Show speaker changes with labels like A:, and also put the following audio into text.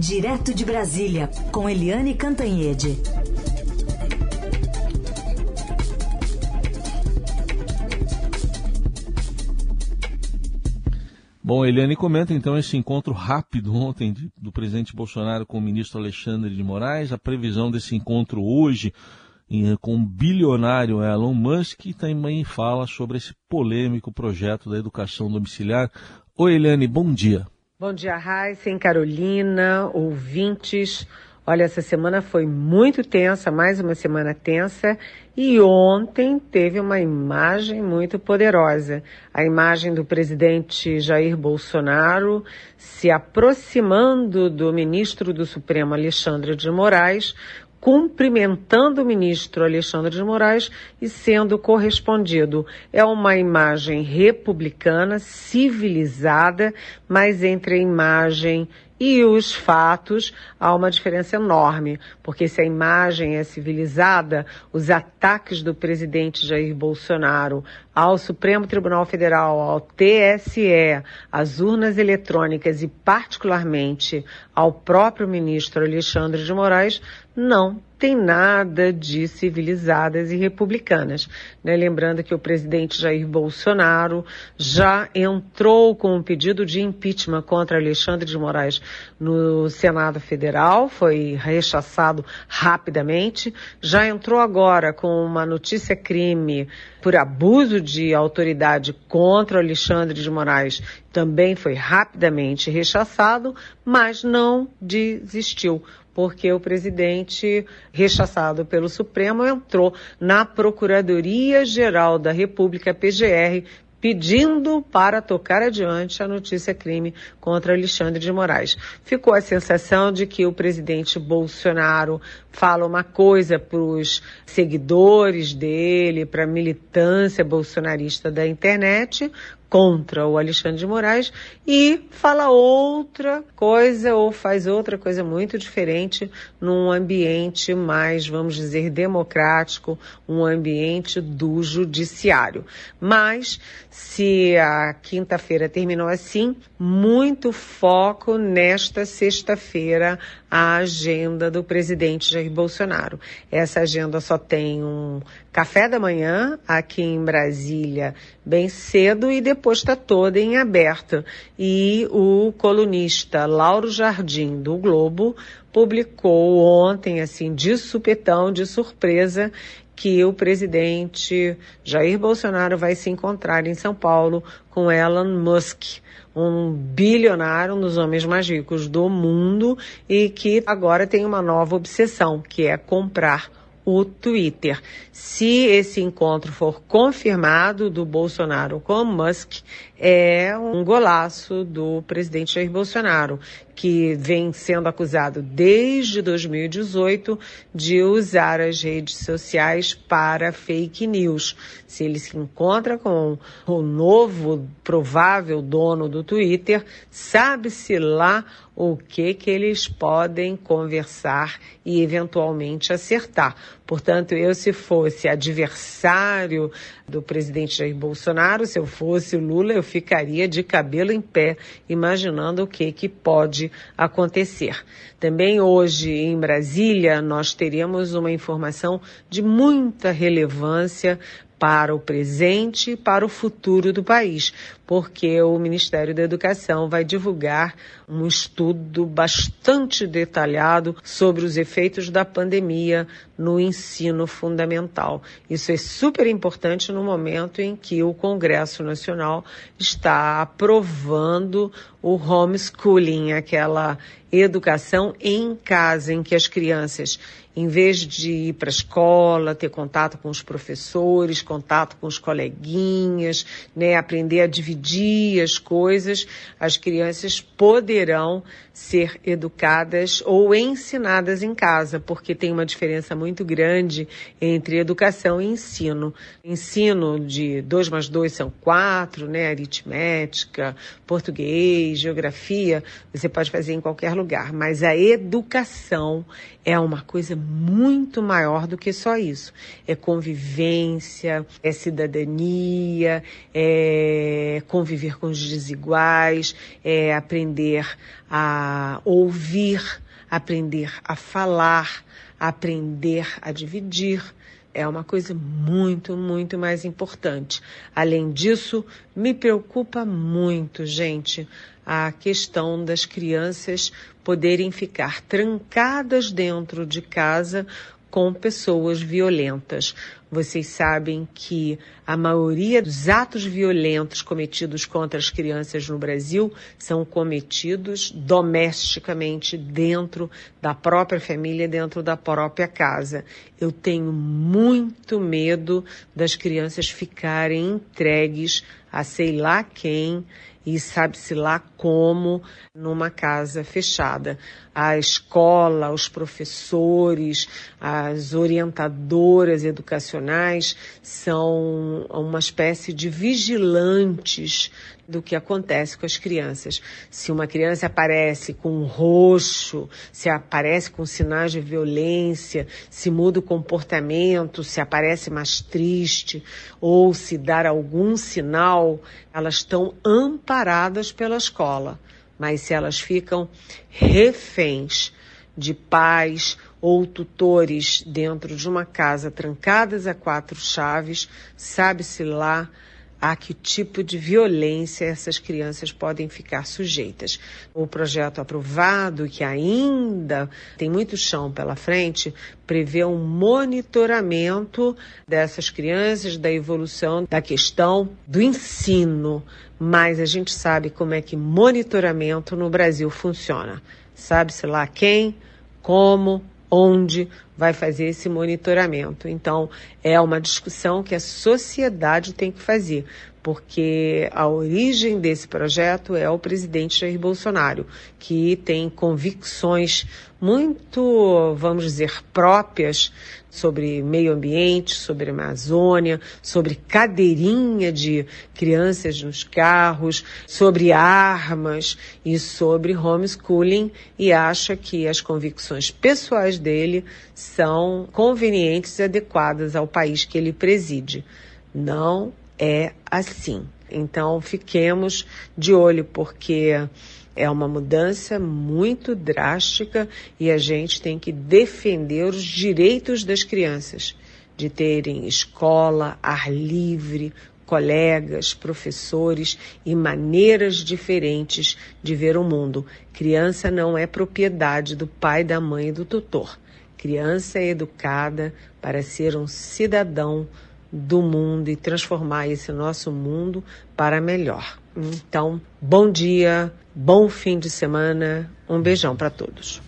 A: Direto de Brasília, com Eliane Cantanhede.
B: Bom, Eliane comenta então esse encontro rápido ontem de, do presidente Bolsonaro com o ministro Alexandre de Moraes, a previsão desse encontro hoje em, com o bilionário Elon Musk e também fala sobre esse polêmico projeto da educação domiciliar. Oi, Eliane, bom dia.
C: Bom dia, Raíssa, Carolina, ouvintes. Olha, essa semana foi muito tensa, mais uma semana tensa, e ontem teve uma imagem muito poderosa. A imagem do presidente Jair Bolsonaro se aproximando do ministro do Supremo Alexandre de Moraes, cumprimentando o ministro Alexandre de Moraes e sendo correspondido. É uma imagem republicana, civilizada, mas entre a imagem e os fatos há uma diferença enorme, porque se a imagem é civilizada, os ataques do presidente Jair Bolsonaro ao Supremo Tribunal Federal, ao TSE, às urnas eletrônicas e particularmente ao próprio ministro Alexandre de Moraes, não tem nada de civilizadas e republicanas. Né? Lembrando que o presidente Jair Bolsonaro já entrou com um pedido de impeachment contra Alexandre de Moraes no Senado Federal, foi rechaçado rapidamente, já entrou agora com uma notícia crime por abuso de autoridade contra Alexandre de Moraes, também foi rapidamente rechaçado, mas não desistiu porque o presidente, rechaçado pelo Supremo, entrou na Procuradoria-Geral da República, PGR, pedindo para tocar adiante a notícia crime contra Alexandre de Moraes. Ficou a sensação de que o presidente Bolsonaro fala uma coisa para os seguidores dele, para a militância bolsonarista da internet, contra o Alexandre de Moraes e fala outra coisa ou faz outra coisa muito diferente num ambiente mais, vamos dizer, democrático, um ambiente do judiciário. Mas se a quinta-feira terminou assim, muito foco nesta sexta-feira a agenda do presidente Jair Bolsonaro. Essa agenda só tem um café da manhã aqui em Brasília bem cedo e depois está toda em aberto. E o colunista Lauro Jardim do Globo publicou ontem, assim, de supetão, de surpresa, que o presidente Jair Bolsonaro vai se encontrar em São Paulo com Elon Musk um bilionário, um dos homens mais ricos do mundo e que agora tem uma nova obsessão, que é comprar o Twitter. Se esse encontro for confirmado do Bolsonaro com Musk, é um golaço do presidente Jair Bolsonaro, que vem sendo acusado desde 2018 de usar as redes sociais para fake news. Se ele se encontra com o novo provável dono do Twitter, sabe-se lá o que que eles podem conversar e eventualmente acertar. Portanto, eu se fosse adversário do presidente Jair Bolsonaro, se eu fosse Lula, eu ficaria de cabelo em pé, imaginando o que, que pode acontecer. Também hoje em Brasília, nós teríamos uma informação de muita relevância para o presente e para o futuro do país, porque o Ministério da Educação vai divulgar um estudo bastante detalhado sobre os efeitos da pandemia no ensino fundamental. Isso é super importante no momento em que o Congresso Nacional está aprovando o homeschooling, aquela educação em casa, em que as crianças em vez de ir para a escola, ter contato com os professores, contato com os coleguinhas, né, aprender a dividir as coisas, as crianças poderão ser educadas ou ensinadas em casa, porque tem uma diferença muito grande entre educação e ensino. Ensino de 2 mais 2 são 4, né, aritmética, português, geografia, você pode fazer em qualquer lugar, mas a educação é uma coisa muito maior do que só isso. É convivência, é cidadania, é conviver com os desiguais, é aprender a ouvir, aprender a falar, aprender a dividir. É uma coisa muito, muito mais importante. Além disso, me preocupa muito, gente, a questão das crianças poderem ficar trancadas dentro de casa com pessoas violentas. Vocês sabem que a maioria dos atos violentos cometidos contra as crianças no Brasil são cometidos domesticamente dentro da própria família, dentro da própria casa. Eu tenho muito medo das crianças ficarem entregues a sei lá quem e sabe-se lá como numa casa fechada. A escola, os professores, as orientadoras educacionais são uma espécie de vigilantes do que acontece com as crianças. Se uma criança aparece com um roxo, se aparece com sinais de violência, se muda o comportamento, se aparece mais triste ou se dar algum sinal, elas estão amparadas pela escola. Mas se elas ficam reféns de pais ou tutores dentro de uma casa trancadas a quatro chaves, sabe-se lá a que tipo de violência essas crianças podem ficar sujeitas. O projeto aprovado, que ainda tem muito chão pela frente, prevê um monitoramento dessas crianças, da evolução da questão do ensino. Mas a gente sabe como é que monitoramento no Brasil funciona. Sabe-se lá quem, como, onde vai fazer esse monitoramento. Então, é uma discussão que a sociedade tem que fazer, porque a origem desse projeto é o presidente Jair Bolsonaro, que tem convicções muito, vamos dizer, próprias sobre meio ambiente, sobre Amazônia, sobre cadeirinha de crianças nos carros, sobre armas e sobre homeschooling e acha que as convicções pessoais dele são convenientes e adequadas ao país que ele preside. Não é assim. Então fiquemos de olho porque é uma mudança muito drástica e a gente tem que defender os direitos das crianças de terem escola, ar livre, colegas, professores e maneiras diferentes de ver o mundo. Criança não é propriedade do pai, da mãe e do tutor. Criança é educada para ser um cidadão do mundo e transformar esse nosso mundo para melhor. Então, bom dia, bom fim de semana, um beijão para todos.